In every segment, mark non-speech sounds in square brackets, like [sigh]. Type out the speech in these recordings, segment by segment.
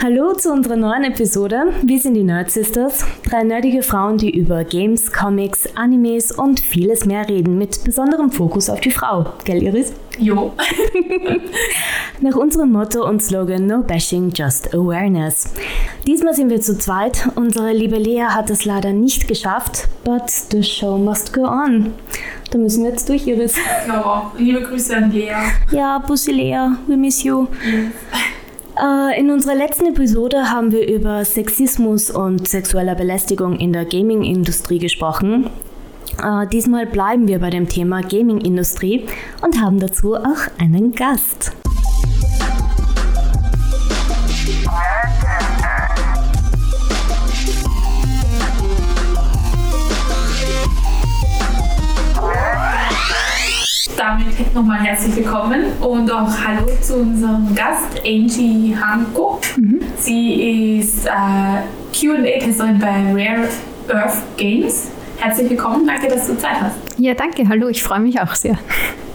Hallo zu unserer neuen Episode. Wir sind die Nerd Sisters, drei nerdige Frauen, die über Games, Comics, Animes und vieles mehr reden, mit besonderem Fokus auf die Frau. Gell, Iris? Jo. [laughs] Nach unserem Motto und Slogan No Bashing, Just Awareness. Diesmal sind wir zu zweit. Unsere liebe Lea hat es leider nicht geschafft, but the show must go on. Da müssen wir jetzt durch, Iris. Ja, liebe Grüße an Lea. Ja, Bussi Lea, we miss you. Mhm. Äh, in unserer letzten Episode haben wir über Sexismus und sexuelle Belästigung in der Gaming-Industrie gesprochen. Äh, diesmal bleiben wir bei dem Thema Gaming-Industrie und haben dazu auch einen Gast. Damit nochmal herzlich willkommen und auch Hallo zu unserem Gast Angie Hanko. Sie ist äh, QA-Testerin bei Rare Earth Games. Herzlich willkommen, danke, dass du Zeit hast. Ja, danke, hallo, ich freue mich auch sehr.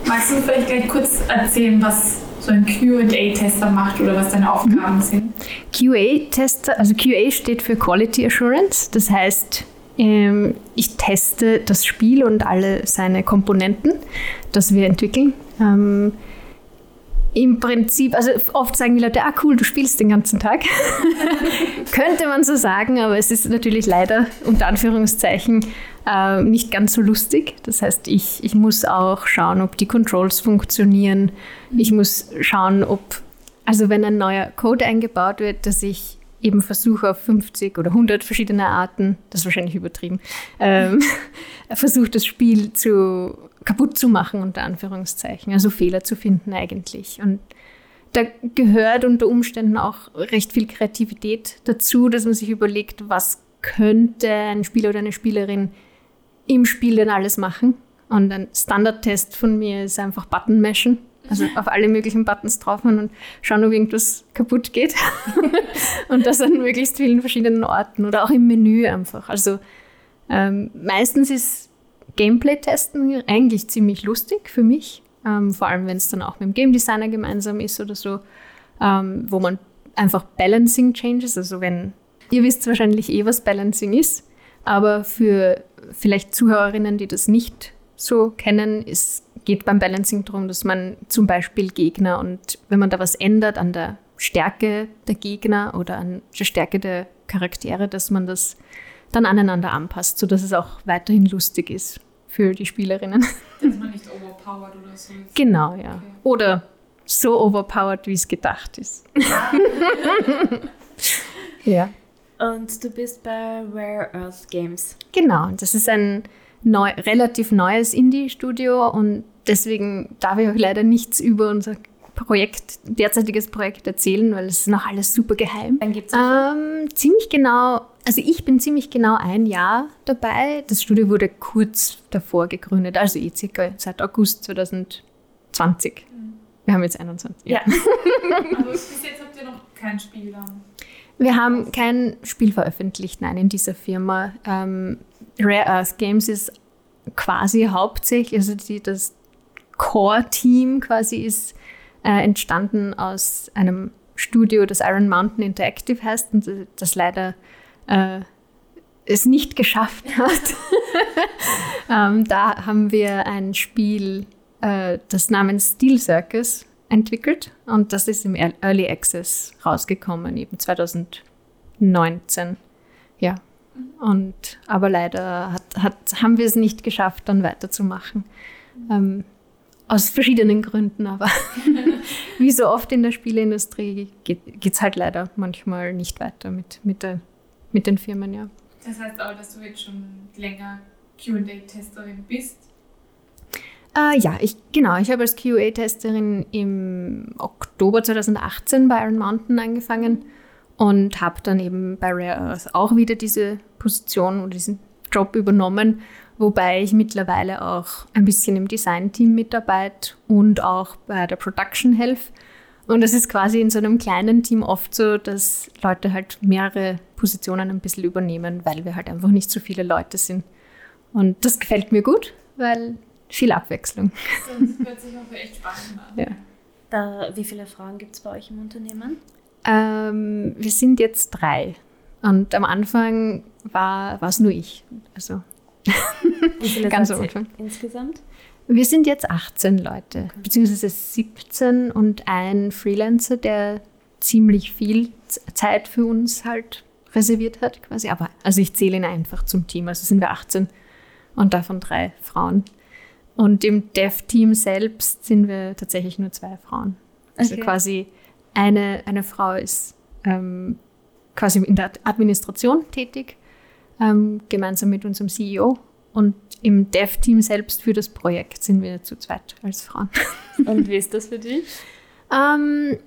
Magst du vielleicht gleich kurz erzählen, was so ein QA-Tester macht oder was deine Aufgaben sind? QA-Tester, also QA steht für Quality Assurance, das heißt, ähm, ich teste das Spiel und alle seine Komponenten, das wir entwickeln. Ähm, Im Prinzip, also oft sagen die Leute, ah cool, du spielst den ganzen Tag. [laughs] Könnte man so sagen, aber es ist natürlich leider unter Anführungszeichen äh, nicht ganz so lustig. Das heißt, ich, ich muss auch schauen, ob die Controls funktionieren. Ich muss schauen, ob, also wenn ein neuer Code eingebaut wird, dass ich eben versuche auf 50 oder 100 verschiedene Arten, das ist wahrscheinlich übertrieben, ähm, [laughs] versuche das Spiel zu, kaputt zu machen, unter Anführungszeichen, also Fehler zu finden eigentlich. Und da gehört unter Umständen auch recht viel Kreativität dazu, dass man sich überlegt, was könnte ein Spieler oder eine Spielerin im Spiel denn alles machen. Und ein Standardtest von mir ist einfach Button mashen. Also auf alle möglichen Buttons drauf und schauen, ob irgendwas kaputt geht. [laughs] und das an möglichst vielen verschiedenen Orten oder auch im Menü einfach. Also ähm, meistens ist Gameplay-Testen eigentlich ziemlich lustig für mich. Ähm, vor allem, wenn es dann auch mit dem Game Designer gemeinsam ist oder so, ähm, wo man einfach Balancing Changes, also wenn, ihr wisst wahrscheinlich eh, was Balancing ist, aber für vielleicht Zuhörerinnen, die das nicht so kennen, es geht beim Balancing darum, dass man zum Beispiel Gegner und wenn man da was ändert an der Stärke der Gegner oder an der Stärke der Charaktere, dass man das dann aneinander anpasst, sodass es auch weiterhin lustig ist für die Spielerinnen. [laughs] Dass man nicht overpowered oder so ist. Genau, ja. Okay. Oder so overpowered, wie es gedacht ist. [laughs] ja. Und du bist bei Rare Earth Games. Genau, das ist ein neu, relativ neues Indie-Studio und deswegen darf ich auch leider nichts über unser Projekt, derzeitiges Projekt erzählen, weil es ist noch alles super geheim. Dann gibt's Ähm, ziemlich genau, also ich bin ziemlich genau ein Jahr dabei. Das Studio wurde kurz davor gegründet, also eh circa seit August 2020. Wir haben jetzt 21. Ja. Aber [laughs] bis jetzt habt ihr noch kein Spiel dann. Wir haben kein Spiel veröffentlicht, nein, in dieser Firma. Ähm, Rare Earth Games ist quasi hauptsächlich, also die, das Core-Team quasi ist äh, entstanden aus einem Studio, das Iron Mountain Interactive heißt und das leider äh, es nicht geschafft [laughs] hat. ähm, da haben wir ein Spiel, äh, das namens Steel Circus entwickelt und das ist im Early Access rausgekommen, eben 2019. Ja. Und aber leider hat, hat, haben wir es nicht geschafft, dann weiterzumachen. Ähm, aus verschiedenen Gründen, aber [laughs] [laughs] wie so oft in der Spieleindustrie geht es halt leider manchmal nicht weiter mit, mit, der, mit den Firmen, ja. Das heißt aber, dass du jetzt schon länger QA-Testerin bist. Äh, ja, ich, genau. Ich habe als QA-Testerin im Oktober 2018 bei Iron Mountain angefangen und habe dann eben bei Rare Earth auch wieder diese Position oder diesen Job übernommen, wobei ich mittlerweile auch ein bisschen im Design-Team mitarbeite und auch bei der Production helfe. Und es ist quasi in so einem kleinen Team oft so, dass Leute halt mehrere Positionen ein bisschen übernehmen, weil wir halt einfach nicht so viele Leute sind. Und das gefällt mir gut, weil viel Abwechslung. Das hört sich auch echt spannend an. Ja. Da, wie viele Frauen gibt es bei euch im Unternehmen? Ähm, wir sind jetzt drei. Und am Anfang war es nur ich. Also [laughs] Ganz am Anfang. insgesamt? wir sind jetzt 18 Leute, beziehungsweise 17 und ein Freelancer, der ziemlich viel Zeit für uns halt reserviert hat, quasi. Aber also ich zähle ihn einfach zum Team. Also sind wir 18 und davon drei Frauen. Und im Dev-Team selbst sind wir tatsächlich nur zwei Frauen. Also Okay. quasi eine, eine Frau ist ähm, quasi in der Administration tätig, ähm, gemeinsam mit unserem CEO. Und im Dev-Team selbst für das Projekt sind wir zu zweit als Frauen. [laughs] Und wie ist das für dich? Ähm,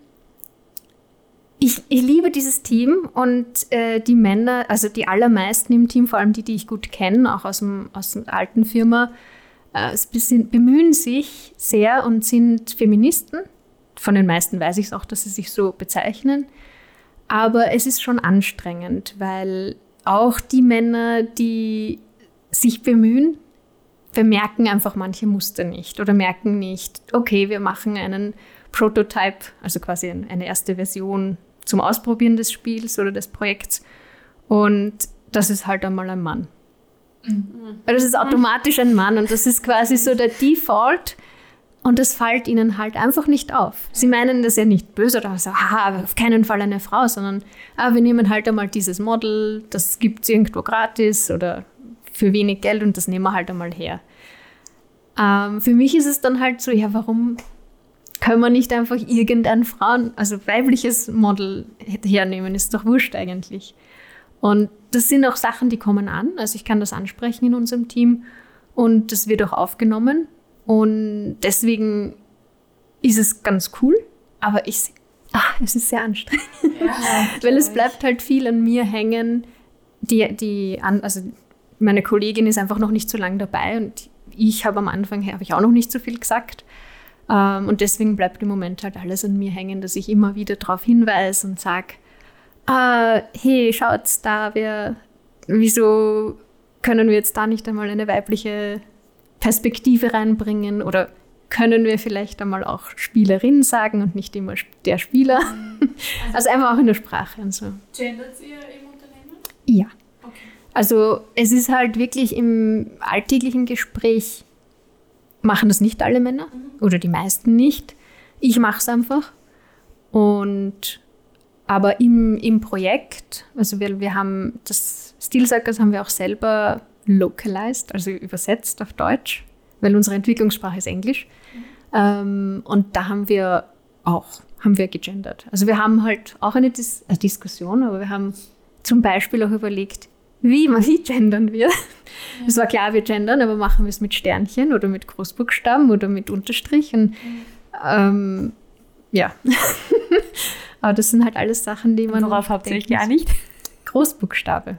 ich, ich liebe dieses Team und äh, die Männer, also die allermeisten im Team, vor allem die, die ich gut kenne, auch aus, dem, aus der alten Firma, äh, sind, bemühen sich sehr und sind Feministen. Von den meisten weiß ich es auch, dass sie sich so bezeichnen. Aber es ist schon anstrengend, weil auch die Männer, die sich bemühen, bemerken einfach manche Muster nicht oder merken nicht, okay, wir machen einen Prototype, also quasi ein- eine erste Version zum Ausprobieren des Spiels oder des Projekts. Und das ist halt einmal ein Mann. Weil das ist automatisch ein Mann und das ist quasi so der Default. Und das fällt ihnen halt einfach nicht auf. Sie meinen das ja nicht böse oder so, haha, auf keinen Fall eine Frau, sondern ah, wir nehmen halt einmal dieses Model, das gibt es irgendwo gratis oder für wenig Geld und das nehmen wir halt einmal her. Ähm, für mich ist es dann halt so, ja, warum können wir nicht einfach irgendein Frauen, also weibliches Model hernehmen? Ist doch wurscht eigentlich. Und das sind auch Sachen, die kommen an. Also ich kann das ansprechen in unserem Team und das wird auch aufgenommen. Und deswegen ist es ganz cool, aber ich, ach, es ist sehr anstrengend. [laughs] Weil es bleibt halt viel an mir hängen. Die, die, also meine Kollegin ist einfach noch nicht so lange dabei und ich habe am Anfang habe ich auch noch nicht so viel gesagt. Ähm, und deswegen bleibt im Moment halt alles an mir hängen, dass ich immer wieder darauf hinweise und sage, ah, hey, schaut da, wer, wieso können wir jetzt da nicht einmal eine weibliche Perspektive reinbringen oder können wir vielleicht einmal auch Spielerin sagen und nicht immer der Spieler. [laughs] Also einfach auch in der Sprache und so. Gendert ihr im Unternehmen? Ja. Okay. Also es ist halt wirklich im alltäglichen Gespräch, machen das nicht alle Männer oder die meisten nicht. Ich mache es einfach. Und aber im, im Projekt, also wir, wir haben das Stilsackers haben wir auch selber localized, also übersetzt auf Deutsch, weil unsere Entwicklungssprache ist Englisch. Ähm, und da haben wir auch, haben wir gegendert. Also wir haben halt auch eine Dis äh, Diskussion, aber wir haben zum Beispiel auch überlegt, wie, wie gendern wir? Es war klar, wir gendern, aber machen wir es mit Sternchen oder mit Großbuchstaben oder mit Unterstrich? Und, ähm, ja. [laughs] aber das sind halt alles Sachen, die man. Worauf habt ihr euch denken geeinigt? Großbuchstabe.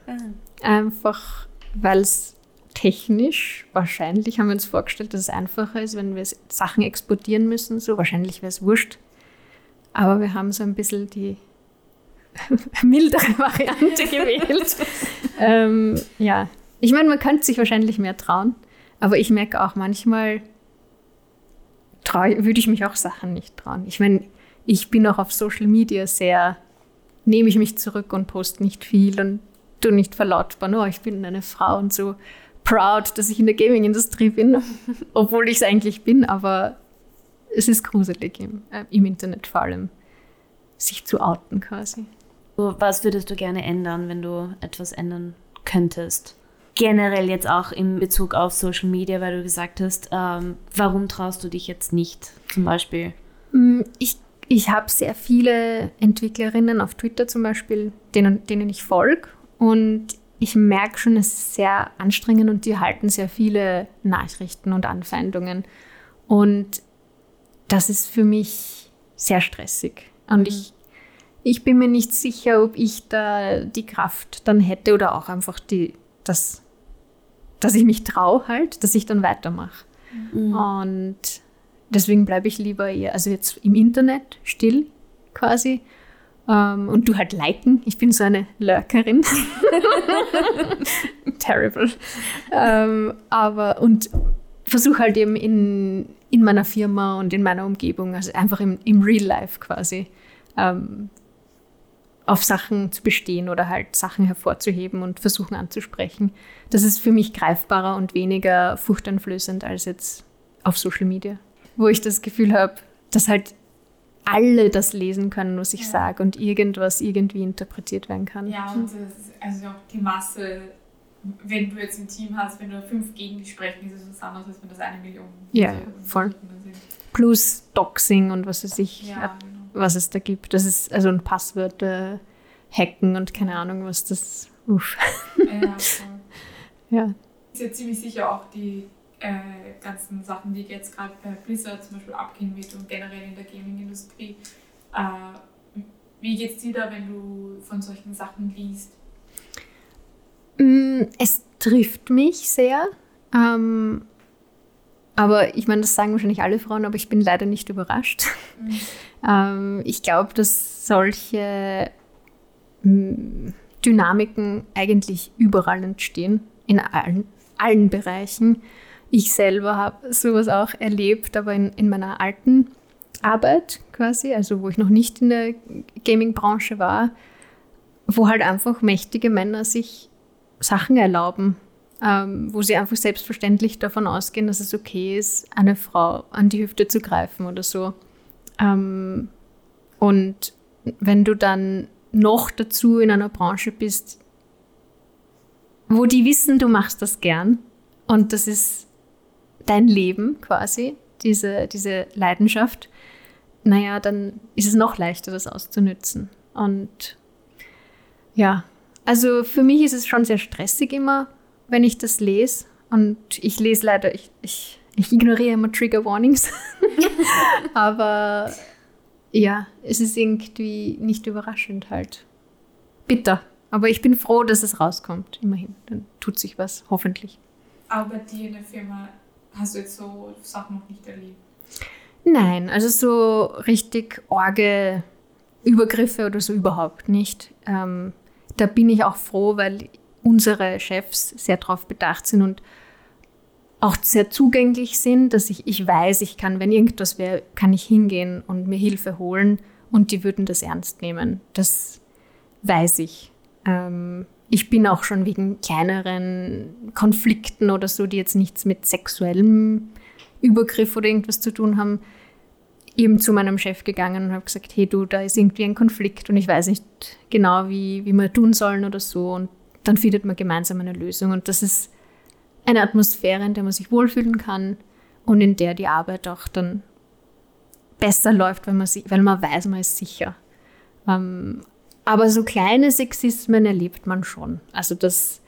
Einfach, weil es technisch wahrscheinlich haben wir uns vorgestellt, dass es einfacher ist, wenn wir Sachen exportieren müssen. So wahrscheinlich wäre es wurscht. Aber wir haben so ein bisschen die [laughs] mildere Variante [laughs] gewählt. ähm, ja, ich meine, man könnte sich wahrscheinlich mehr trauen, aber ich merke auch manchmal, trau- würde ich mich auch Sachen nicht trauen. Ich meine, ich bin auch auf Social Media sehr, nehme ich mich zurück und poste nicht viel und tu nicht verlautbaren, oh, ich bin eine Frau und so proud, dass ich in der Gaming-Industrie bin, [laughs] obwohl ich es eigentlich bin, aber es ist gruselig im, äh, im Internet vor allem, sich zu outen quasi. Was würdest du gerne ändern, wenn du etwas ändern könntest? Generell jetzt auch in Bezug auf Social Media, weil du gesagt hast, ähm, warum traust du dich jetzt nicht zum Beispiel? Mm, Ich, ich habe sehr viele Entwicklerinnen auf Twitter zum Beispiel, denen, denen ich folge. Und ich merke schon, es ist sehr anstrengend und die halten sehr viele Nachrichten und Anfeindungen. Und das ist für mich sehr stressig. Und ich, ich bin mir nicht sicher, ob ich da die Kraft dann hätte oder auch einfach die, das, dass ich mich traue halt, dass ich dann weitermache. Und deswegen bleibe ich lieber eher, also jetzt im Internet still quasi. Ähm, und du halt liken. Ich bin so eine Lurkerin. [laughs] Terrible. Ähm, aber und versuche halt eben in, in meiner Firma und in meiner Umgebung, also einfach im, im Real Life quasi, ähm, auf Sachen zu bestehen oder halt Sachen hervorzuheben und versuchen anzusprechen. Das ist für mich greifbarer und weniger furchteinflößend als jetzt auf Social Media, wo ich das Gefühl habe, dass halt alle das lesen können, was ich ja. sage und irgendwas irgendwie interpretiert werden kann. Ja, und also auch die Masse, wenn du jetzt ein Team hast, wenn du fünf gegen dich sprechen, ist es was anderes, als wenn das eine Million Ja, voll. Plus Doxing und was weiß ich, ja, genau. was es da gibt. Das ist also ein Passwörter hacken und keine Ahnung, was das. Uff. Ja, voll. [laughs] ja. Ist ja ziemlich sicher auch die äh, ganzen Sachen, die jetzt gerade bei Blizzard zum Beispiel abgehen wird und generell in der Gaming-Industrie. Äh, wie geht es dir da, wenn du von solchen Sachen liest? Mm, es trifft mich sehr. Ähm, aber ich meine, das sagen wahrscheinlich alle Frauen, aber ich bin leider nicht überrascht. Mhm. [laughs] ähm, ich glaube, dass solche mm, Dynamiken eigentlich überall entstehen, in allen, allen Bereichen. Ich selber habe sowas auch erlebt, aber in, in meiner alten Arbeit quasi, also wo ich noch nicht in der Gaming-Branche war, wo halt einfach mächtige Männer sich Sachen erlauben, ähm, wo sie einfach selbstverständlich davon ausgehen, dass es okay ist, eine Frau an die Hüfte zu greifen oder so. Ähm, und wenn du dann noch dazu in einer Branche bist, wo die wissen, du machst das gern und das ist dein Leben quasi, diese, diese Leidenschaft, naja, dann ist es noch leichter, das auszunützen. Und ja, also für mich ist es schon sehr stressig immer, wenn ich das lese. Und ich lese leider, ich, ich, ich ignoriere immer Trigger Warnings. [laughs] Aber ja, es ist irgendwie nicht überraschend halt. Bitter. Aber ich bin froh, dass es rauskommt, immerhin. Dann tut sich was, hoffentlich. Aber dir in der Firma hast du jetzt so Sachen noch nicht erlebt? Nein, also so richtig orge Übergriffe oder so überhaupt nicht. Ähm, da bin ich auch froh, weil unsere Chefs sehr darauf bedacht sind und auch sehr zugänglich sind, dass ich, ich weiß, ich kann, wenn irgendwas wäre, kann ich hingehen und mir Hilfe holen und die würden das ernst nehmen. Das weiß ich. Ähm, ich bin auch schon wegen kleineren Konflikten oder so, die jetzt nichts mit sexuellem Übergriff oder irgendwas zu tun haben, eben zu meinem Chef gegangen und habe gesagt, hey du, da ist irgendwie ein Konflikt und ich weiß nicht genau, wie, wie wir tun sollen oder so. Und dann findet man gemeinsam eine Lösung. Und das ist eine Atmosphäre, in der man sich wohlfühlen kann und in der die Arbeit auch dann besser läuft, weil man, weil man weiß, man ist sicher. Ähm, aber so kleine Sexismen erlebt man schon. Also das,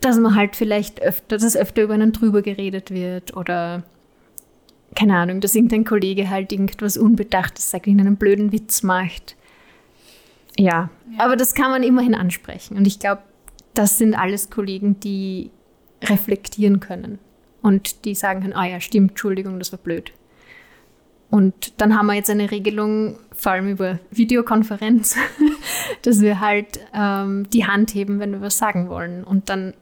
dass man halt vielleicht öfter, dass öfter über einen drüber geredet wird oder keine Ahnung, dass irgendein Kollege halt irgendwas Unbedachtes sagt, einen blöden Witz macht. Ja, ja, aber das kann man immerhin ansprechen. Und ich glaube, das sind alles Kollegen, die reflektieren können und die sagen können, ah ja, stimmt, Entschuldigung, das war blöd. Und dann haben wir jetzt eine Regelung, vor allem über Videokonferenz, [laughs] dass wir halt ähm, die Hand heben, wenn wir was sagen wollen. Und dann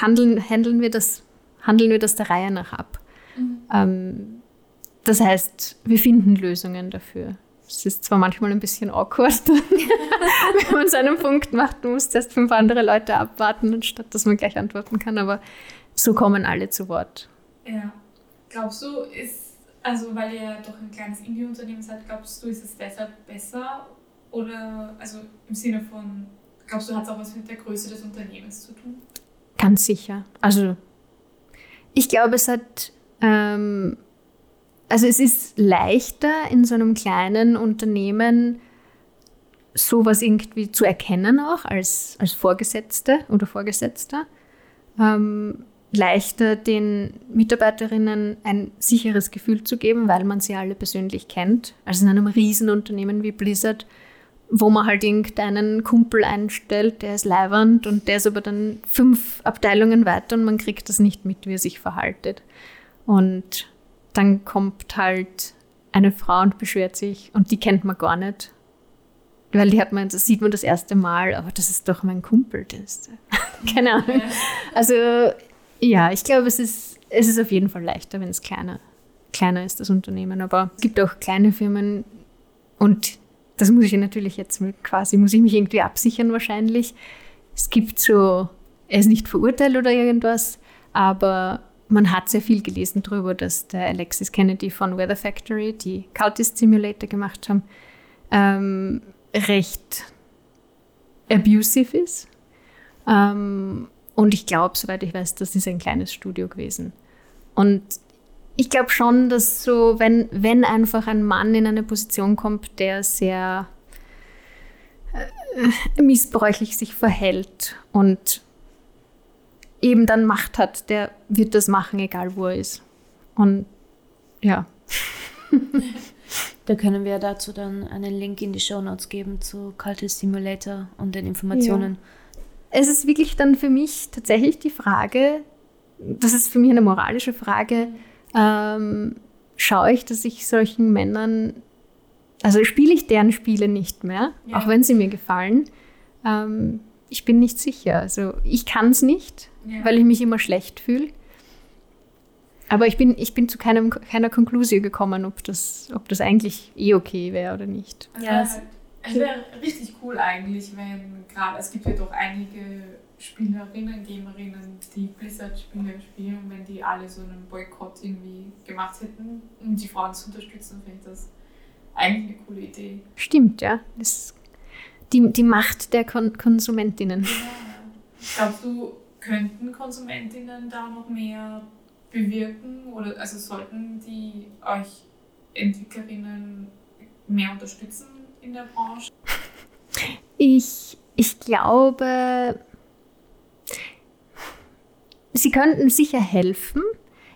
handeln, handeln, wir das, handeln wir das der Reihe nach ab. Mhm. Ähm, das heißt, wir finden Lösungen dafür. Es ist zwar manchmal ein bisschen awkward, [laughs] wenn man so einen Punkt macht, man muss erst fünf andere Leute abwarten, anstatt dass man gleich antworten kann, aber so kommen alle zu Wort. Ja. Glaubst du, ist, also weil ihr doch ein kleines Indie-Unternehmen seid, glaubst du, ist es deshalb besser? Oder, also im Sinne von, glaubst du, hat es auch was mit der Größe des Unternehmens zu tun? Ganz sicher. Also, ich glaube, es hat ähm, also es ist leichter in so einem kleinen Unternehmen sowas irgendwie zu erkennen auch als, als Vorgesetzte oder Vorgesetzter. Ähm, leichter den Mitarbeiterinnen ein sicheres Gefühl zu geben, weil man sie alle persönlich kennt. Also in einem Riesenunternehmen wie Blizzard, wo man halt irgendeinen Kumpel einstellt, der ist leiwand und der ist aber dann fünf Abteilungen weiter und man kriegt das nicht mit, wie er sich verhaltet. Und dann kommt halt eine Frau und beschwert sich und die kennt man gar nicht. Weil die hat man, das sieht man das erste Mal, aber das ist doch mein Kumpel. Das [laughs] Keine Ahnung. Also ja, ich glaube, es ist, es ist auf jeden Fall leichter, wenn es kleiner, kleiner ist, das Unternehmen. Aber es gibt auch kleine Firmen und das muss ich natürlich jetzt quasi, muss ich mich irgendwie absichern wahrscheinlich. Es gibt so, er ist nicht verurteilt oder irgendwas, aber man hat sehr viel gelesen darüber, dass der Alexis Kennedy von Weather Factory, die Cultist Simulator gemacht haben, ähm, recht abusive ist. Ähm, und ich glaube, soweit ich weiß, das ist ein kleines Studio gewesen. Und ich glaube schon, dass so, wenn, wenn einfach ein Mann in eine Position kommt, der sehr äh, missbräuchlich sich verhält und eben dann Macht hat, der wird das machen, egal wo er ist. Und ja. [laughs] Da können wir dazu dann einen Link in die Show Notes geben zu Cultist Simulator und den Informationen. Ja. Es ist wirklich dann für mich tatsächlich die Frage, das ist für mich eine moralische Frage, ähm, schaue ich, dass ich solchen Männern, also spiele ich deren Spiele nicht mehr, ja. auch wenn sie mir gefallen. Ähm, ich bin nicht sicher. Also ich kann es nicht, ja. weil ich mich immer schlecht fühle. Aber ich bin, ich bin zu keinem, keiner Konklusion gekommen, ob das, ob das eigentlich eh okay wäre oder nicht. Ja, es wäre richtig cool eigentlich, wenn gerade, es gibt ja doch einige Spielerinnen, Gamerinnen, die Blizzard-Spiele spielen, wenn die alle so einen Boykott irgendwie gemacht hätten, um die Frauen zu unterstützen, finde ich das eigentlich eine coole Idee. Stimmt, ja. Das, die, die Macht der Kon Konsumentinnen. Ja. Glaubst du, könnten Konsumentinnen da noch mehr bewirken oder also sollten die euch Entwicklerinnen mehr unterstützen in der Branche? Ich, ich glaube, sie könnten sicher helfen.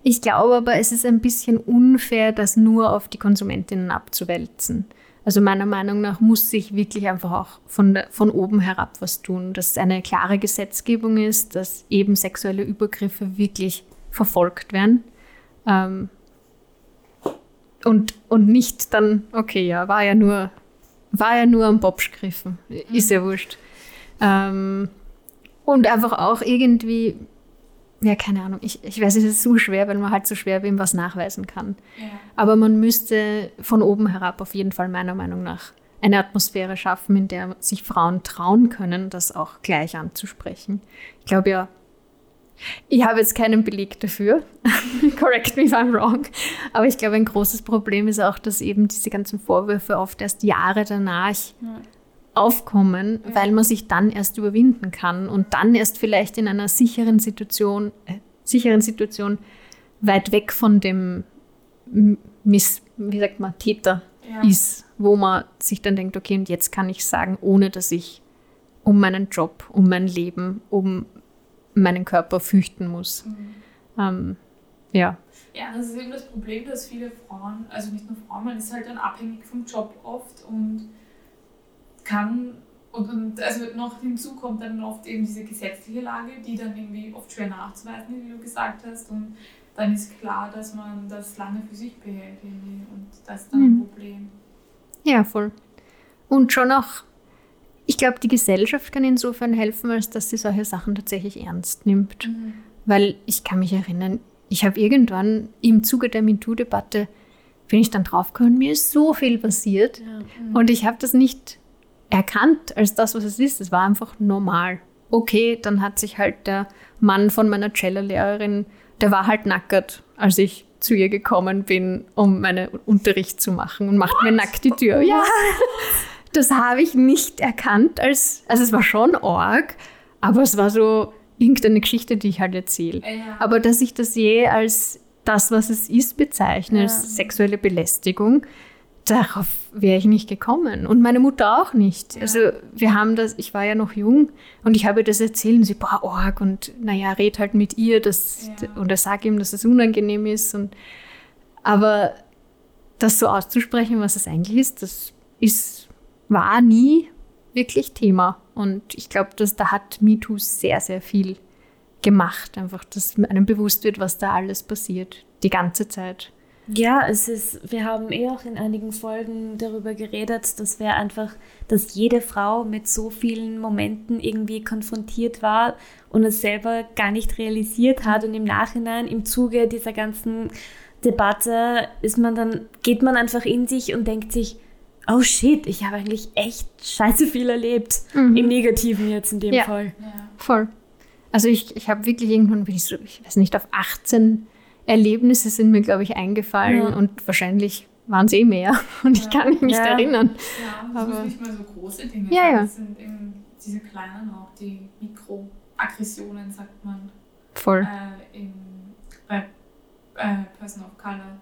Ich glaube aber, es ist ein bisschen unfair, das nur auf die Konsumentinnen abzuwälzen. Also meiner Meinung nach muss sich wirklich einfach auch von, von oben herab was tun, dass es eine klare Gesetzgebung ist, dass eben sexuelle Übergriffe wirklich verfolgt werden. Ähm, und, und nicht dann, okay, ja, war ja nur, war ja nur am Bobsch gegriffen. Ist ja wurscht. Ähm, und einfach auch irgendwie ja, keine Ahnung. Ich, ich weiß, es ist so schwer, weil man halt so schwer wem was nachweisen kann. Ja. Aber man müsste von oben herab auf jeden Fall meiner Meinung nach eine Atmosphäre schaffen, in der sich Frauen trauen können, das auch gleich anzusprechen. Ich glaube ja, ich habe jetzt keinen Beleg dafür. [laughs] Correct me if I'm wrong. Aber ich glaube, ein großes Problem ist auch, dass eben diese ganzen Vorwürfe oft erst Jahre danach ja aufkommen, ja. weil man sich dann erst überwinden kann und dann erst vielleicht in einer sicheren Situation, äh, sicheren Situation weit weg von dem Miss, wie sagt man, Täter ja. ist, wo man sich dann denkt, okay, und jetzt kann ich sagen, ohne dass ich um meinen Job, um mein Leben, um meinen Körper fürchten muss. Mhm. Ähm, ja. Ja, das ist eben das Problem, dass viele Frauen, also nicht nur Frauen, man ist halt dann abhängig vom Job oft und kann und, und also noch hinzu kommt dann oft eben diese gesetzliche Lage, die dann irgendwie oft schwer nachzuweisen ist, wie du gesagt hast. Und dann ist klar, dass man das lange für sich behält irgendwie. und das ist dann mhm. ein Problem. Ja, voll. Und schon auch, ich glaube, die Gesellschaft kann insofern helfen, als dass sie solche Sachen tatsächlich ernst nimmt. Mhm. Weil ich kann mich erinnern, ich habe irgendwann im Zuge der MeToo-Debatte bin ich dann draufgekommen, mir ist so viel passiert ja. mhm. und ich habe das nicht erkannt als das, was es ist. Es war einfach normal. Okay, dann hat sich halt der Mann von meiner Cello-Lehrerin, der war halt nackert, als ich zu ihr gekommen bin, um meinen Unterricht zu machen und macht What? mir nackt die Tür. Ja, das habe ich nicht erkannt als, also es war schon arg, aber es war so irgendeine Geschichte, die ich halt erzähle. Ja. Aber dass ich das je als das, was es ist, bezeichne, ja. als sexuelle Belästigung, darauf wäre ich nicht gekommen und meine Mutter auch nicht. Ja. Also wir haben das, ich war ja noch jung und ich habe das erzählt und sie, boah, org und naja, red halt mit ihr das, ja. und er sagt ihm, dass es unangenehm ist. Und, aber das so auszusprechen, was es eigentlich ist, das ist, war nie wirklich Thema. Und ich glaube, dass da hat MeToo sehr, sehr viel gemacht. Einfach, dass einem bewusst wird, was da alles passiert, die ganze Zeit. Ja, es ist, wir haben eh auch in einigen Folgen darüber geredet, dass wir einfach, dass jede Frau mit so vielen Momenten irgendwie konfrontiert war und es selber gar nicht realisiert hat und im Nachhinein im Zuge dieser ganzen Debatte ist man dann, geht man einfach in sich und denkt sich, oh shit, ich habe eigentlich echt scheiße viel erlebt. Mhm. Im Negativen jetzt in dem ja. Fall. Ja. Voll. Also ich, ich habe wirklich irgendwann, bin ich so, ich weiß nicht, auf 18 Erlebnisse sind mir, glaube ich, eingefallen ja. und wahrscheinlich waren es eh mehr [laughs] und ich kann mich nicht erinnern. Ja, das Aber, nicht mal so große Dinge ja, ja. Das sind eben diese kleinen auch, die Mikroaggressionen, sagt man. Voll. Äh, in, bei äh, Person of Color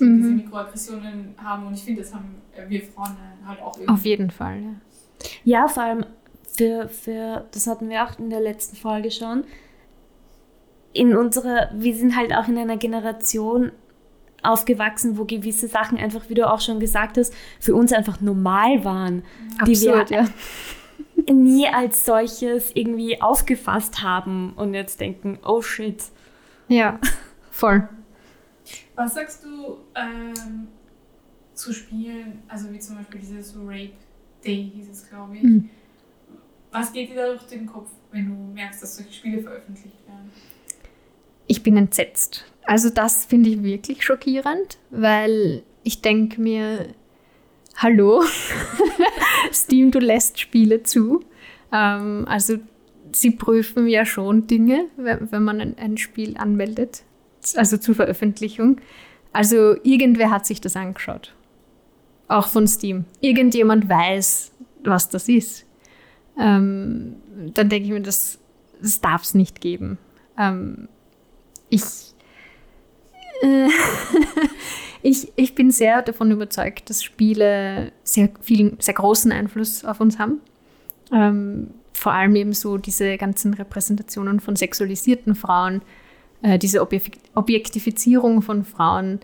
mhm. diese Mikroaggressionen haben. Und ich finde, das haben wir Frauen halt auch irgendwie. Auf jeden Fall, ja. Ja, vor allem für, für, das hatten wir auch in der letzten Folge schon, in unserer, wir sind halt auch in einer Generation aufgewachsen, wo gewisse Sachen einfach, wie du auch schon gesagt hast, für uns einfach normal waren. Absolut, die wir ja. [laughs] nie als solches irgendwie aufgefasst haben und jetzt denken, oh shit. Ja, voll. Was sagst du ähm, zu Spielen, also wie zum Beispiel dieses Rape Day hieß es, glaube ich. Mhm. Was geht dir da durch den Kopf, wenn du merkst, dass solche Spiele veröffentlicht werden? Ich bin entsetzt. Also das finde ich wirklich schockierend, weil ich denke mir, hallo, [laughs] Steam, du lässt Spiele zu. Ähm, also sie prüfen ja schon Dinge, wenn, wenn man ein, ein Spiel anmeldet also zur Veröffentlichung. Also irgendwer hat sich das angeschaut. Auch von Steam. Irgendjemand weiß, was das ist. Ähm, dann denke ich mir, das, das darf es nicht geben. Ähm, ich, äh, [laughs] ich, ich bin sehr davon überzeugt, dass Spiele sehr viel, sehr großen Einfluss auf uns haben. Ähm, vor allem eben so diese ganzen Repräsentationen von sexualisierten Frauen, äh, diese Objektifizierung von Frauen,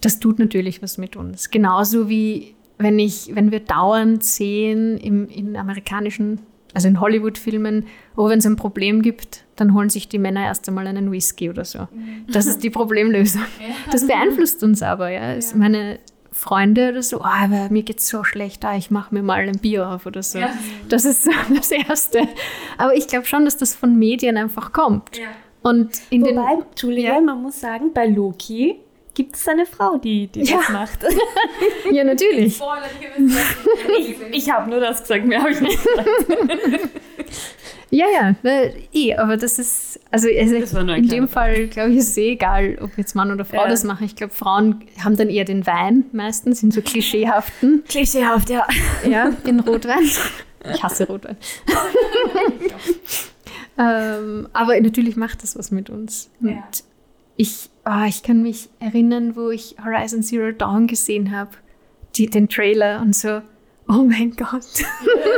das tut natürlich was mit uns. Genauso wie wenn ich, wenn wir dauernd sehen im, in amerikanischen, also in Hollywood-Filmen, oh, wenn es ein Problem gibt, dann holen sich die Männer erst einmal einen Whisky oder so. Mhm. Das ist die Problemlösung. [laughs] Das beeinflusst uns aber, ja. Meine Freunde oder so, oh, aber mir geht's so schlecht, ah, ich mache mir mal ein Bier auf oder so. Ja. Das ist das Erste. Aber ich glaube schon, dass das von Medien einfach kommt. Und in Wobei, den, Julia, ja. man muss sagen, bei Loki gibt es eine Frau, die, die ja. das macht. [laughs] ja, natürlich. ich [laughs] ich habe nur das gesagt, mehr habe ich nicht gesagt. [laughs] ja, ja, eh, aber das ist, also, also in dem Fall, glaube ich, ist es eh egal, ob jetzt Mann oder Frau ja. das machen. Ich glaube, Frauen haben dann eher den Wein meistens, sind so klischeehaften. Klischeehaft, ja. Ja, den Rotwein. Ich hasse Rotwein. Ähm, aber natürlich macht das was mit uns. Und ja. ich, oh, ich kann mich erinnern, wo ich Horizon Zero Dawn gesehen habe, den Trailer und so, oh mein Gott.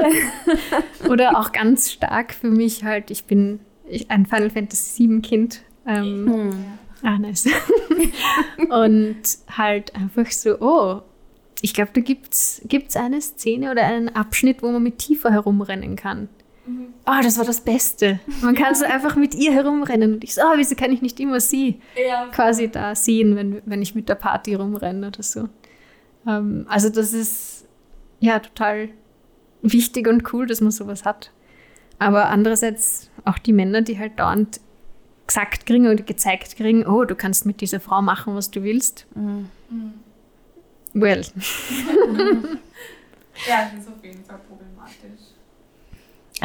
[laughs] Oder auch ganz stark für mich halt, ich bin ein Final Fantasy VII Kind. Ähm, mhm. Ah, nice. [laughs] und halt einfach so, oh, ich glaube, da gibt es eine Szene oder einen Abschnitt, wo man mit Tifa herumrennen kann. Mhm. Oh, das war das Beste. Man kann so einfach mit ihr herumrennen. Und ich so, oh, wieso kann ich nicht immer sie ja. quasi da sehen, wenn, wenn ich mit der Party rumrenne oder so. Ähm, also das ist ja total wichtig und cool, dass man sowas hat. Aber andererseits auch die Männer, die halt dauernd gesagt kriegen oder gezeigt kriegen, oh, du kannst mit dieser Frau machen, was du willst. Mhm. Well. [laughs] ja, das ist auf jeden Fall problematisch.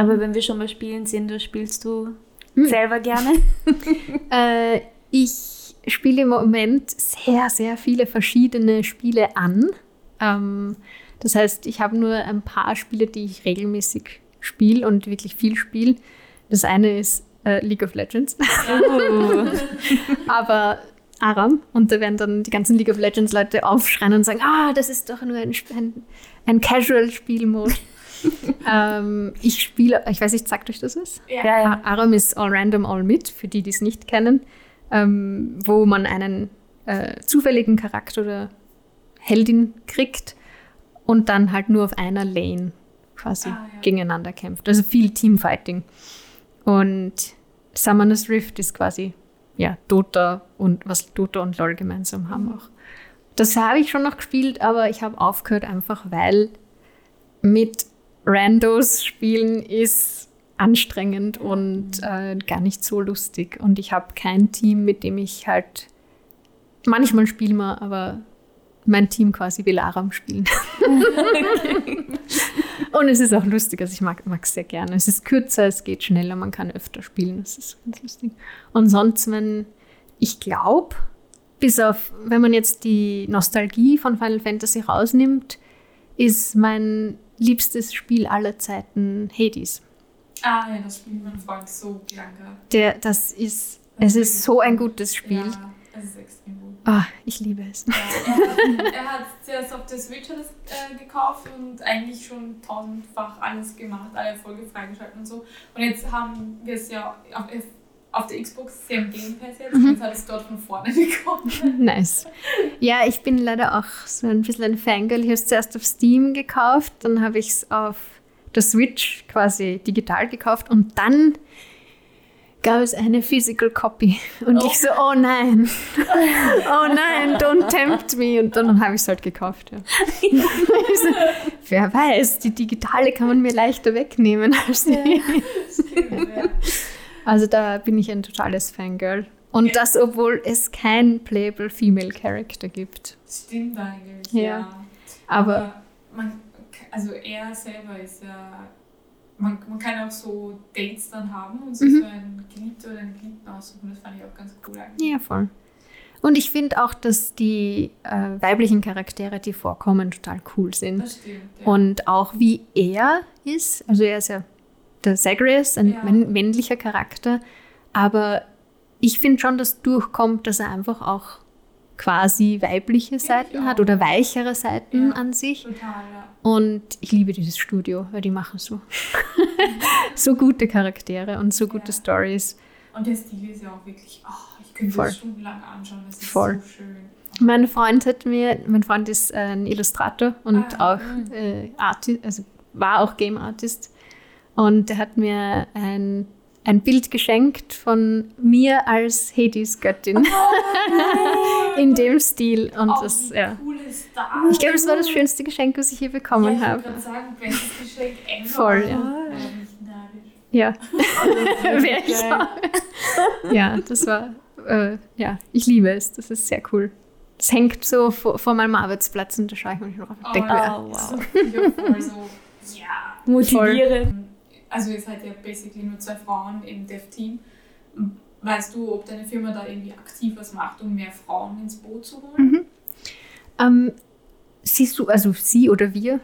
Aber wenn wir schon mal spielen sind, da spielst du hm. selber gerne? [laughs] äh, ich spiele im Moment sehr, sehr viele verschiedene Spiele an. Ähm, das heißt, ich habe nur ein paar Spiele, die ich regelmäßig spiele und wirklich viel spiele. Das eine ist äh, League of Legends. Oh. [laughs] Aber Aram und da werden dann die ganzen League of Legends Leute aufschreien und sagen, ah, das ist doch nur ein, ein, ein Casual-Spielmode. Ähm, ich spiele, ich weiß nicht, sagt euch das was? Ja. ja, Aram ist All Random, All Mit, für die, die es nicht kennen, ähm, wo man einen äh, zufälligen Charakter oder Heldin kriegt und dann halt nur auf einer Lane quasi ah, ja. gegeneinander kämpft. Also viel Teamfighting. Und Summoner's Rift ist quasi ja, Dota und was Dota und LoL gemeinsam haben mhm. auch. Das habe ich schon noch gespielt, aber ich habe aufgehört einfach, weil mit Randos spielen ist anstrengend und äh, gar nicht so lustig. Und ich habe kein Team, mit dem ich halt manchmal spiele mal, aber mein Team quasi Velaram spielen. [laughs] Und es ist auch lustig, also ich mag es sehr gerne. Es ist kürzer, es geht schneller, man kann öfter spielen, das ist ganz lustig. Und sonst, wenn ich glaube, bis auf, wenn man jetzt die Nostalgie von Final Fantasy rausnimmt, ist mein liebstes Spiel aller Zeiten Hades. Ah, ja, das spielt mein Freund so gern. Der, das ist, es ist so ein gutes Spiel. Ja, es ist extrem gut. Ah, ich liebe es. Ja, er, hat, [laughs] er hat zuerst auf der Switch das, äh, gekauft und eigentlich schon tausendfach alles gemacht, alle Folge freigeschaltet und so. Und jetzt haben wir es ja auf, auf der Xbox, sie haben Game Pass jetzt, mhm. jetzt hat es dort von vorne [laughs] bekommen. Nice. Ja, ich bin leider auch so ein bisschen ein Fangirl. Ich habe es zuerst auf Steam gekauft, dann habe ich es auf der Switch quasi digital gekauft und dann gab es eine Physical Copy. Und oh. ich so, oh nein, oh nein, don't tempt me. Und dann habe ich es halt gekauft. Ja. so, wer weiß, die digitale kann man mir leichter wegnehmen als die. [laughs] Ja. Also da bin ich ein totales Fangirl. Und das, obwohl es kein playable Female Character gibt. Stimmt eigentlich, ja. ja. Aber, Aber man, also er selber ist ja man, man kann auch so Dates dann haben und sich mhm. so einen Geliebten oder einen Geliebten aussuchen. Das fand ich auch ganz cool eigentlich. Ja, voll. Und ich finde auch, dass die äh, weiblichen Charaktere, die vorkommen, total cool sind. Das stimmt. Ja. Und auch wie er ist, also er ist ja der Zagreus, ein ja. männlicher Charakter, aber ich finde schon, dass durchkommt, dass er einfach auch quasi weibliche Seiten hat oder weichere Seiten ja, an sich. Total, ja. Und ich liebe dieses Studio, weil die machen so, [laughs] so gute Charaktere und so gute. Stories. Und der Stil ist ja auch wirklich, oh, ich könnte Voll. das stundenlang anschauen, das ist Voll. so schön. Mein Freund hat mir, mein Freund ist ein Illustrator und ah, auch äh, Artist, also war auch Game Artist. Und er hat mir ein ein Bild geschenkt von mir als Hades-Göttin. Oh, [laughs] in dem Stil. Und oh, das, ja. Ich glaube, es war das schönste Geschenk, was ich je bekommen ja, ich habe. Ich sagen, bestes Geschenk ever. Voll, ja. Ja. [laughs] Wäre ich auch. Ja, das war, äh, ja, ich liebe es. Das ist sehr cool. Es hängt so vor, vor, meinem Arbeitsplatz und da schaue ich mich drauf. Oh, denke, ja. oh, wow. So, ja. Motivierend also ihr seid ja basically nur zwei Frauen im Dev-Team. Weißt du, ob deine Firma da irgendwie aktiv was macht, um mehr Frauen ins Boot zu holen? Mhm. Ähm, siehst du, also sie oder wir?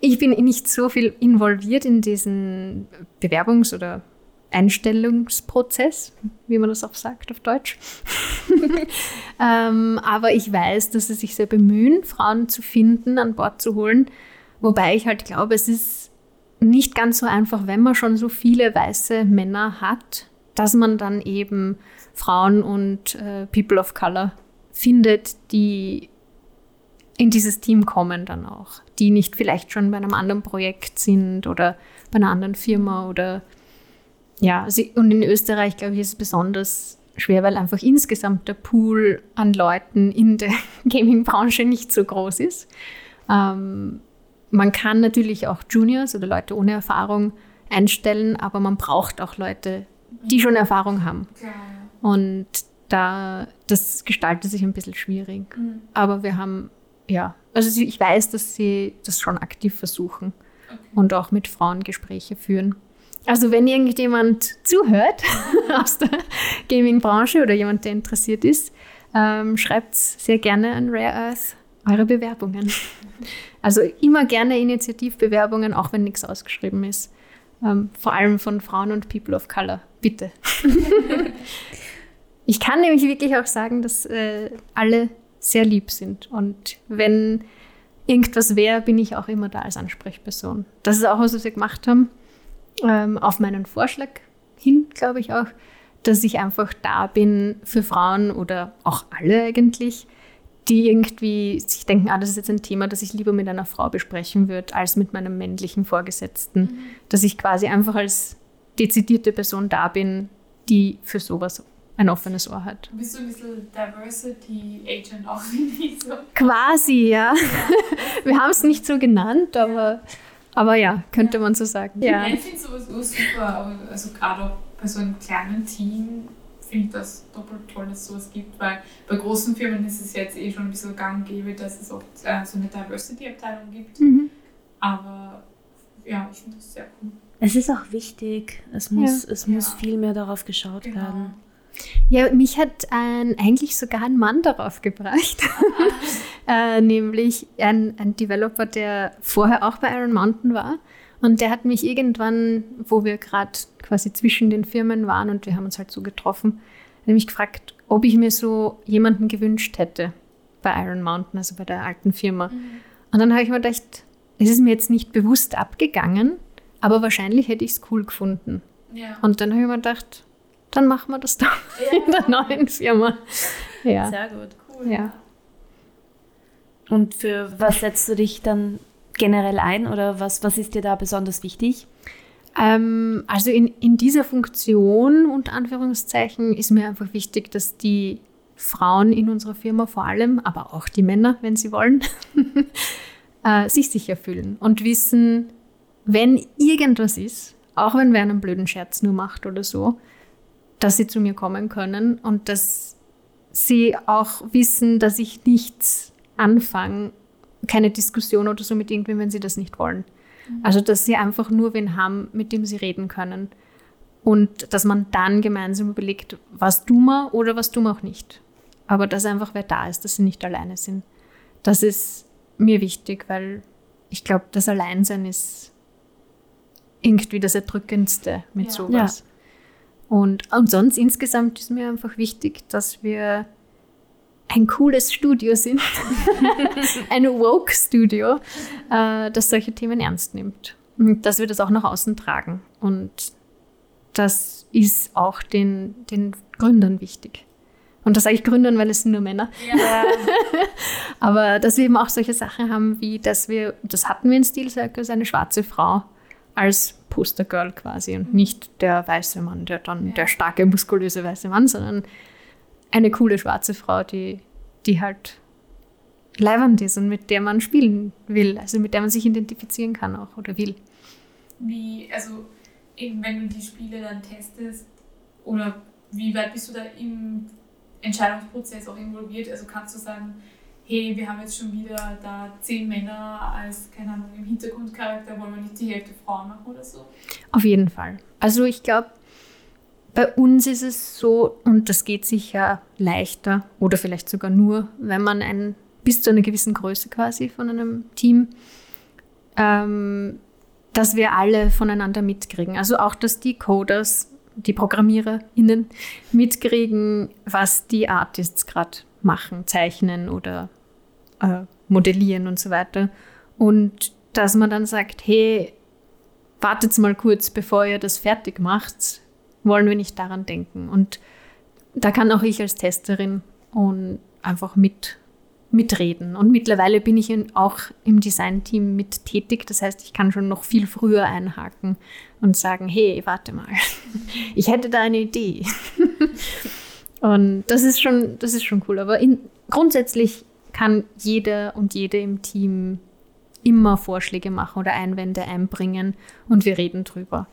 Ich bin nicht so viel involviert in diesen Bewerbungs- oder Einstellungsprozess, wie man das auch sagt auf Deutsch. [laughs] ähm, aber ich weiß, dass sie sich sehr bemühen, Frauen zu finden, an Bord zu holen. Wobei ich halt glaube, es ist nicht ganz so einfach, wenn man schon so viele weiße Männer hat, dass man dann eben Frauen und äh, People of Color findet, die in dieses Team kommen dann auch, die nicht vielleicht schon bei einem anderen Projekt sind oder bei einer anderen Firma oder ja, sie, und in Österreich, glaube ich, ist es besonders schwer, weil einfach insgesamt der Pool an Leuten in der [laughs] Gaming-Branche nicht so groß ist. Ähm, man kann natürlich auch Juniors oder Leute ohne Erfahrung einstellen, aber man braucht auch Leute, die schon Erfahrung haben. Und da, das gestaltet sich ein bisschen schwierig. Mhm. Aber wir haben, ja, also ich weiß, dass sie das schon aktiv versuchen okay. und auch mit Frauen Gespräche führen. Also wenn irgendjemand zuhört [laughs] aus der Gaming-Branche oder jemand, der interessiert ist, ähm, schreibt sehr gerne an Rare Earth eure Bewerbungen. [laughs] Also immer gerne Initiativbewerbungen, auch wenn nichts ausgeschrieben ist. Ähm, vor allem von Frauen und People of Color. Bitte. [laughs] ich kann nämlich wirklich auch sagen, dass äh, alle sehr lieb sind. Und wenn irgendwas wäre, bin ich auch immer da als Ansprechperson. Das ist auch was, was wir gemacht haben. Ähm, auf meinen Vorschlag hin, glaube ich auch, dass ich einfach da bin für Frauen oder auch alle eigentlich, die irgendwie sich denken, ah, das ist jetzt ein Thema, das ich lieber mit einer Frau besprechen würde, als mit meinem männlichen Vorgesetzten. Mhm. Dass ich quasi einfach als dezidierte Person da bin, die für sowas ein offenes Ohr hat. Bist du ein bisschen Diversity Agent auch, nicht [laughs] so? Quasi, ja. ja. Wir haben es nicht so genannt, aber, aber ja, könnte ja. man so sagen. Ja. Ich finde sowas super, also gerade bei so einem kleinen Team finde ich das doppelt toll, dass es sowas gibt, weil bei großen Firmen ist es jetzt eh schon ein bisschen gang gäbe, dass es oft äh, so eine Diversity-Abteilung gibt. Mhm. Aber ja, ich finde das sehr cool. Es ist auch wichtig. Es muss, es muss Ja. viel mehr darauf geschaut Genau. werden. Ja, mich hat ein, eigentlich sogar ein Mann darauf gebracht. [laughs] äh, nämlich ein, ein Developer, der vorher auch bei Iron Mountain war. Und der hat mich irgendwann, wo wir gerade quasi zwischen den Firmen waren und wir haben uns halt so getroffen, hat mich gefragt, ob ich mir so jemanden gewünscht hätte bei Iron Mountain, also bei der alten Firma. Und dann habe ich mir gedacht, es ist mir jetzt nicht bewusst abgegangen, aber wahrscheinlich hätte ich es cool gefunden. Ja. Und dann habe ich mir gedacht, dann machen wir das doch [laughs] in der neuen Firma. Ja. Sehr gut. cool. ja. Und für was setzt du dich dann generell ein oder was, was ist dir da besonders wichtig? Ähm, also in, in dieser Funktion, unter Anführungszeichen, ist mir einfach wichtig, dass die Frauen in unserer Firma vor allem, aber auch die Männer, wenn sie wollen, [laughs] äh, sich sicher fühlen und wissen, wenn irgendwas ist, auch wenn wer einen blöden Scherz nur macht oder so, dass sie zu mir kommen können und dass sie auch wissen, dass ich nichts anfange, keine Diskussion oder so mit irgendwem, wenn sie das nicht wollen. Also, dass sie einfach nur wen haben, mit dem sie reden können. Und dass man dann gemeinsam überlegt, was tun wir oder was tun wir auch nicht. Aber dass einfach wer da ist, dass sie nicht alleine sind. Das ist mir wichtig, weil ich glaube, das Alleinsein ist irgendwie das Erdrückendste mit Ja. sowas. Und, und sonst insgesamt ist mir einfach wichtig, dass wir ein cooles Studio sind, [laughs] ein Woke-Studio, äh, das solche Themen ernst nimmt. Und dass wir das auch nach außen tragen. Und das ist auch den, den Gründern wichtig. Und das sage ich Gründern, weil es sind nur Männer. Ja. [laughs] Aber dass wir eben auch solche Sachen haben, wie dass wir, das hatten wir in Steel Circus, eine schwarze Frau als Postergirl quasi und nicht der weiße Mann, der dann Ja. der starke, muskulöse weiße Mann, sondern eine coole schwarze Frau, die, die halt leibernd ist und mit der man spielen will, also mit der man sich identifizieren kann auch oder will. Wie, also eben wenn du die Spiele dann testest, oder wie weit bist du da im Entscheidungsprozess auch involviert? Also kannst du sagen, hey, wir haben jetzt schon wieder da zehn Männer als, keine Ahnung, im Hintergrundcharakter, wollen wir nicht die Hälfte Frauen machen oder so? Auf jeden Fall. Also ich glaube, bei uns ist es so, und das geht sicher leichter oder vielleicht sogar nur, wenn man ein, bis zu einer gewissen Größe quasi von einem Team, ähm, dass wir alle voneinander mitkriegen. Also auch, dass die Coders, die ProgrammiererInnen mitkriegen, was die Artists gerade machen, zeichnen oder äh, modellieren und so weiter. Und dass man dann sagt, hey, wartet mal kurz, bevor ihr das fertig macht, wollen wir nicht daran denken. Und da kann auch ich als Testerin und einfach mit, mitreden. Und mittlerweile bin ich auch im Designteam mit tätig. Das heißt, ich kann schon noch viel früher einhaken und sagen, hey, warte mal, [laughs] ich hätte da eine Idee. [laughs] und das ist schon, das ist schon cool. Aber in, grundsätzlich kann jeder und jede im Team immer Vorschläge machen oder Einwände einbringen und wir reden drüber.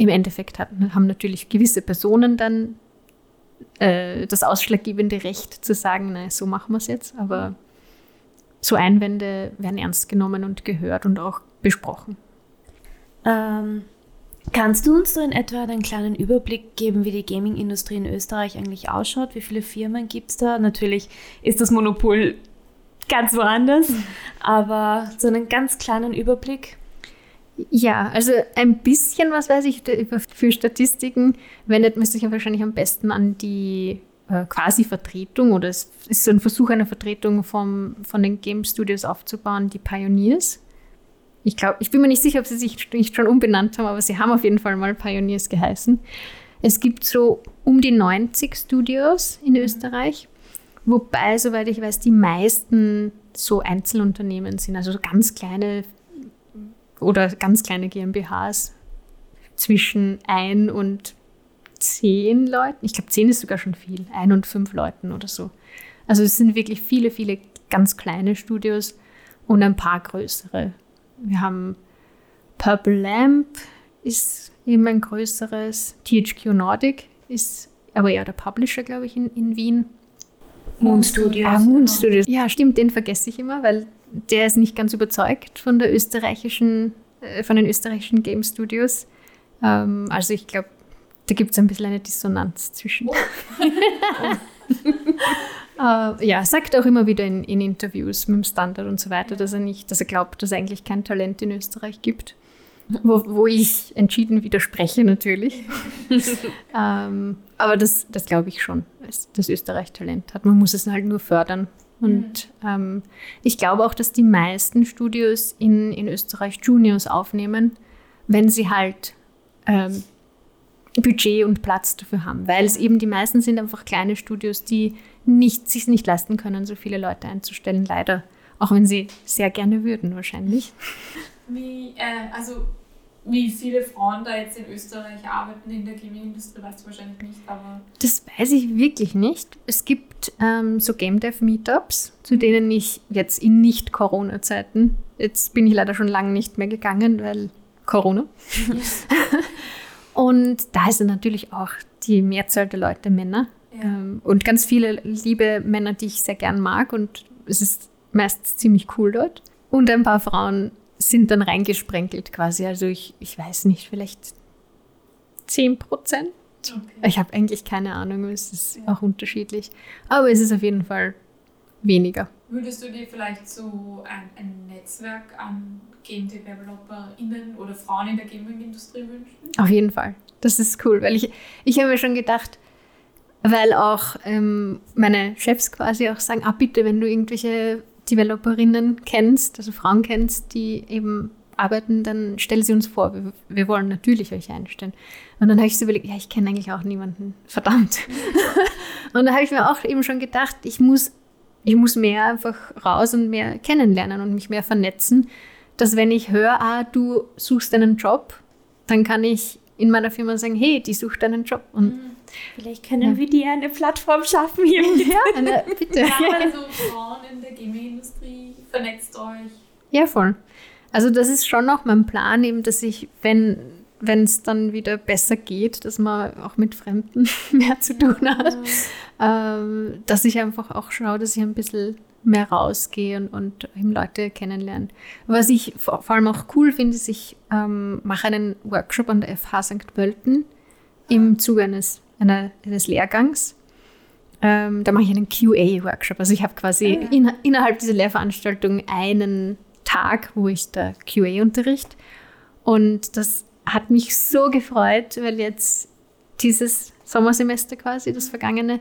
Im Endeffekt hat, haben natürlich gewisse Personen dann äh, das ausschlaggebende Recht zu sagen, nein, so machen wir es jetzt, aber so Einwände werden ernst genommen und gehört und auch besprochen. Ähm, kannst du uns so in etwa einen kleinen Überblick geben, wie die Gaming-Industrie in Österreich eigentlich ausschaut? Wie viele Firmen gibt es da? Natürlich ist das Monopol ganz woanders, aber so einen ganz kleinen Überblick. Ja, also ein bisschen was weiß ich für Statistiken, wendet man sich ja wahrscheinlich am besten an die äh, quasi Vertretung oder es ist so ein Versuch einer Vertretung vom, von den Game Studios aufzubauen, die Pioneers. Ich glaube, ich bin mir nicht sicher, ob sie sich nicht schon umbenannt haben, aber sie haben auf jeden Fall mal Pioneers geheißen. Es gibt so um die 90 Studios in Österreich, wobei, soweit ich weiß, die meisten so Einzelunternehmen sind, also so ganz kleine oder ganz kleine GmbHs zwischen ein und zehn Leuten. Ich glaube, zehn ist sogar schon viel. Ein und fünf Leuten oder so. Also es sind wirklich viele, viele ganz kleine Studios und ein paar größere. Wir haben Purple Lamp ist eben ein größeres. THQ Nordic ist aber ja, der Publisher, glaube ich, in, in Wien. Moon Studios. Ah, Moon Studios. Ja, stimmt, den vergesse ich immer, weil der ist nicht ganz überzeugt von der österreichischen, äh, von den österreichischen Game Studios. Ähm, also ich glaube, da gibt es ein bisschen eine Dissonanz zwischen. Oh. [laughs] äh, ja, sagt auch immer wieder in, in, Interviews mit dem Standard und so weiter, dass er nicht, dass er glaubt, dass es eigentlich kein Talent in Österreich gibt. Wo, wo ich entschieden widerspreche natürlich. [laughs] ähm, aber das, das glaube ich schon, dass Österreich Talent hat. Man muss es halt nur fördern. Und ähm, ich glaube auch, dass die meisten Studios in, in Österreich Juniors aufnehmen, wenn sie halt ähm, Budget und Platz dafür haben, weil es eben die meisten sind einfach kleine Studios, die nicht, sich nicht leisten können, so viele Leute einzustellen, leider. Auch wenn sie sehr gerne würden, wahrscheinlich. Wie, äh, also wie viele Frauen da jetzt in Österreich arbeiten in der Gaming-Industrie, weißt du wahrscheinlich nicht, aber. Das weiß ich wirklich nicht. Es gibt ähm, so Game Dev Meetups, zu denen ich jetzt in Nicht-Corona-Zeiten, jetzt bin ich leider schon lange nicht mehr gegangen, weil Corona. [laughs] Und da sind natürlich auch die Mehrzahl der Leute Männer. Ja. Ähm, und ganz viele liebe Männer, die ich sehr gern mag. Und es ist meistens ziemlich cool dort. Und ein paar Frauen sind dann reingesprenkelt quasi. Also ich, ich weiß nicht, vielleicht 10 Prozent. Okay. Ich habe eigentlich keine Ahnung, es ist ja. auch unterschiedlich. Aber es ist auf jeden Fall weniger. Würdest du dir vielleicht so ein, ein Netzwerk an Game DeveloperInnen oder Frauen in der Gaming-Industrie wünschen? Auf jeden Fall. Das ist cool, weil ich, ich habe mir schon gedacht, weil auch ähm, meine Chefs quasi auch sagen, ah bitte, wenn du irgendwelche Developerinnen kennst, also Frauen kennst, die eben arbeiten, dann stell sie uns vor. Wir, wir wollen natürlich euch einstellen. Und dann habe ich so überlegt, ja, ich kenne eigentlich auch niemanden. Verdammt. [laughs] und da habe ich mir auch eben schon gedacht, ich muss, ich muss mehr einfach raus und mehr kennenlernen und mich mehr vernetzen, dass wenn ich höre, ah, du suchst einen Job, dann kann ich in meiner Firma sagen, hey, die sucht einen Job. Und mhm. Vielleicht können ja. wir dir eine Plattform schaffen hier. [laughs] ja, [laughs] eine, bitte. Ja, also Frauen in der Gaming-Industrie, vernetzt euch. Ja, voll. Also das ist schon auch mein Plan, eben, dass ich, wenn wenn es dann wieder besser geht, dass man auch mit Fremden [laughs] mehr zu tun hat, ähm, dass ich einfach auch schaue, dass ich ein bisschen mehr rausgehe und, und Leute kennenlerne. Was ich vor, vor allem auch cool finde, ist, ich ähm, mache einen Workshop an der FH St. Pölten im Zuge eines, einer, eines Lehrgangs. Ähm, da mache ich einen QA-Workshop. Also ich habe quasi ah, in, innerhalb dieser Lehrveranstaltung einen Tag, wo ich da QA unterricht. Und das hat mich so gefreut, weil jetzt dieses Sommersemester quasi, das vergangene,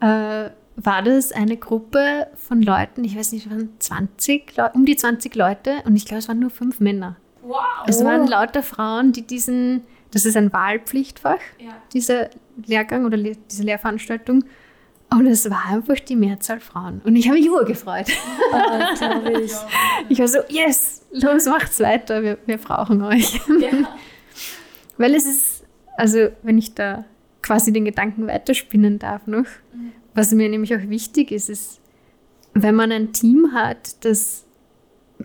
äh, war das eine Gruppe von Leuten, ich weiß nicht, es waren 20, um die 20 Leute und ich glaube, es waren nur fünf Männer. Wow. Es waren lauter Frauen, die diesen, das ist ein Wahlpflichtfach, ja. dieser Lehrgang oder diese Lehrveranstaltung. Und es war einfach die Mehrzahl Frauen. Und ich habe mich urgefreut. Oh, ich. ich war so, yes, los, macht's weiter, wir, wir brauchen euch. Ja. [laughs] Weil es ist, also wenn ich da quasi den Gedanken weiterspinnen darf noch, mhm. Was mir nämlich auch wichtig ist, ist, wenn man ein Team hat, das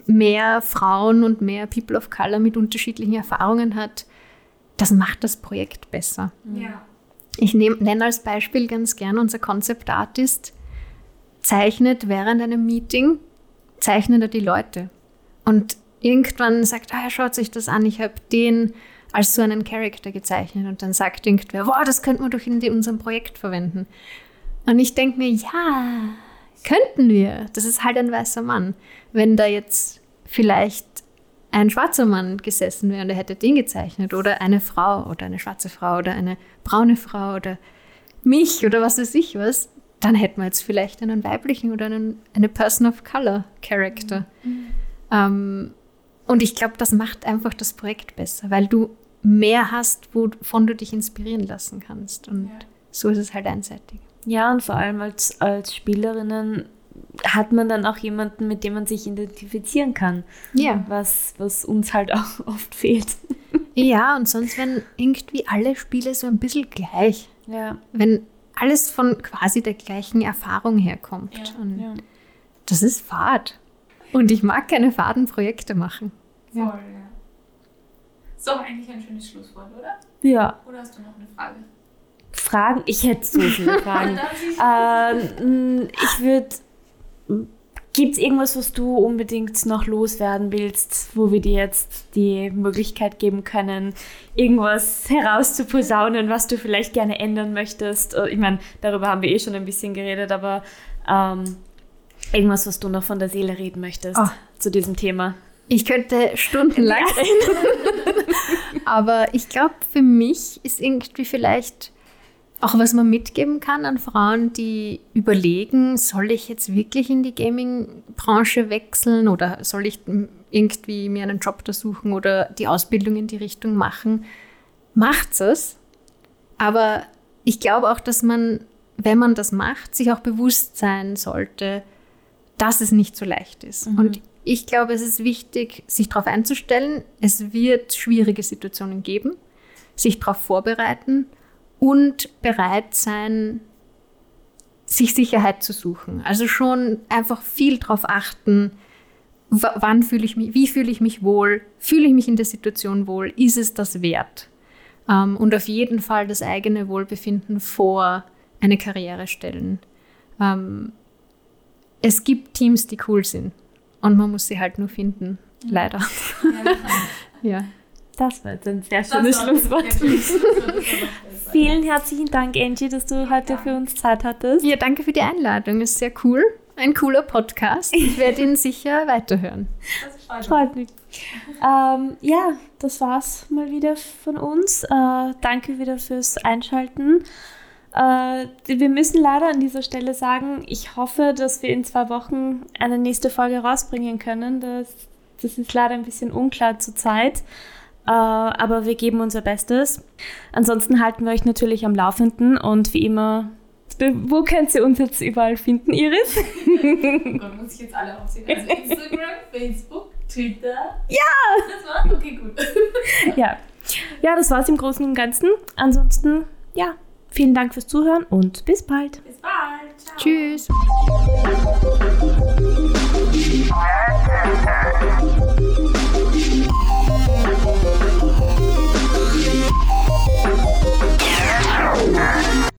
mehr Frauen und mehr People of Color mit unterschiedlichen Erfahrungen hat, das macht das Projekt besser. Ja. Ich nenne als Beispiel ganz gern unser Concept Artist zeichnet während einem Meeting, zeichnet er die Leute. Und irgendwann sagt, ah, schaut sich das an, ich habe den als so einen Charakter gezeichnet. Und dann sagt irgendwer, wow, das könnte man doch in unserem Projekt verwenden. Und ich denke mir, ja, könnten wir. Das ist halt ein weißer Mann. Wenn da jetzt vielleicht ein schwarzer Mann gesessen wäre und er hätte den gezeichnet oder eine Frau oder eine schwarze Frau oder eine braune Frau oder mich oder was weiß ich was, dann hätten wir jetzt vielleicht einen weiblichen oder einen, eine Person of Color Character. Mhm. Ähm, und ich glaube, das macht einfach das Projekt besser, weil du mehr hast, wovon du dich inspirieren lassen kannst. Und ja. so ist es halt einseitig. Ja, und vor allem als, als Spielerinnen hat man dann auch jemanden, mit dem man sich identifizieren kann. Ja. Was, was uns halt auch [laughs] oft fehlt. Ja, und sonst werden irgendwie alle Spiele so ein bisschen gleich. Ja. Wenn alles von quasi der gleichen Erfahrung herkommt. Ja, und ja. Das ist Fahrt. Und ich mag keine faden Projekte machen. Voll, ja. So, eigentlich ein schönes Schlusswort, oder? Ja. Oder hast du noch eine Frage? Fragen. Ich hätte so viele [laughs] Fragen. ähm, ich würde. Gibt es irgendwas, was du unbedingt noch loswerden willst, wo wir dir jetzt die Möglichkeit geben können, irgendwas herauszuposaunen, was du vielleicht gerne ändern möchtest? Äh, ich meine, darüber haben wir eh schon ein bisschen geredet, aber ähm, irgendwas, was du noch von der Seele reden möchtest oh. zu diesem Thema? Ich könnte stundenlang [laughs] reden. [laughs] aber ich glaube, für mich ist irgendwie vielleicht auch was man mitgeben kann an Frauen, die überlegen, soll ich jetzt wirklich in die Gaming-Branche wechseln oder soll ich irgendwie mir einen Job da suchen oder die Ausbildung in die Richtung machen? Macht es. Aber ich glaube auch, dass man, wenn man das macht, sich auch bewusst sein sollte, dass es nicht so leicht ist. Mhm. Und ich glaube, es ist wichtig, sich darauf einzustellen. Es wird schwierige Situationen geben, sich darauf vorbereiten und bereit sein, sich Sicherheit zu suchen. Also schon einfach viel darauf achten, wann fühle ich mich, wie fühle ich mich wohl, fühle ich mich in der Situation wohl, ist es das wert? Ähm, und auf jeden Fall das eigene Wohlbefinden vor eine Karriere stellen. Ähm, es gibt Teams, die cool sind und man muss sie halt nur finden, leider. Ja. [laughs] ja. Das war jetzt ein sehr schönes [laughs] Schlusswort. Vielen herzlichen Dank, Angie, dass du heute für uns Zeit hattest. Ja, danke für die Einladung. Ist sehr cool. Ein cooler Podcast. Ich werde ihn sicher weiterhören. Das freut mich. Ähm, ja, das war's mal wieder von uns. Äh, danke wieder fürs Einschalten. Äh, wir müssen leider an dieser Stelle sagen, ich hoffe, dass wir in zwei Wochen eine nächste Folge rausbringen können. Das, das ist leider ein bisschen unklar zur Zeit. Äh, aber wir geben unser Bestes. Ansonsten halten wir euch natürlich am Laufenden und wie immer, wo könnt ihr uns jetzt überall finden, Iris? [laughs] oh Gott, muss ich jetzt alle aufsehen? Also Instagram, Facebook, Twitter. Ja! Das war's? Okay, gut. [laughs] ja. ja, das war's im Großen und Ganzen. Ansonsten, ja, vielen Dank fürs Zuhören und bis bald. Bis bald. Ciao. Tschüss.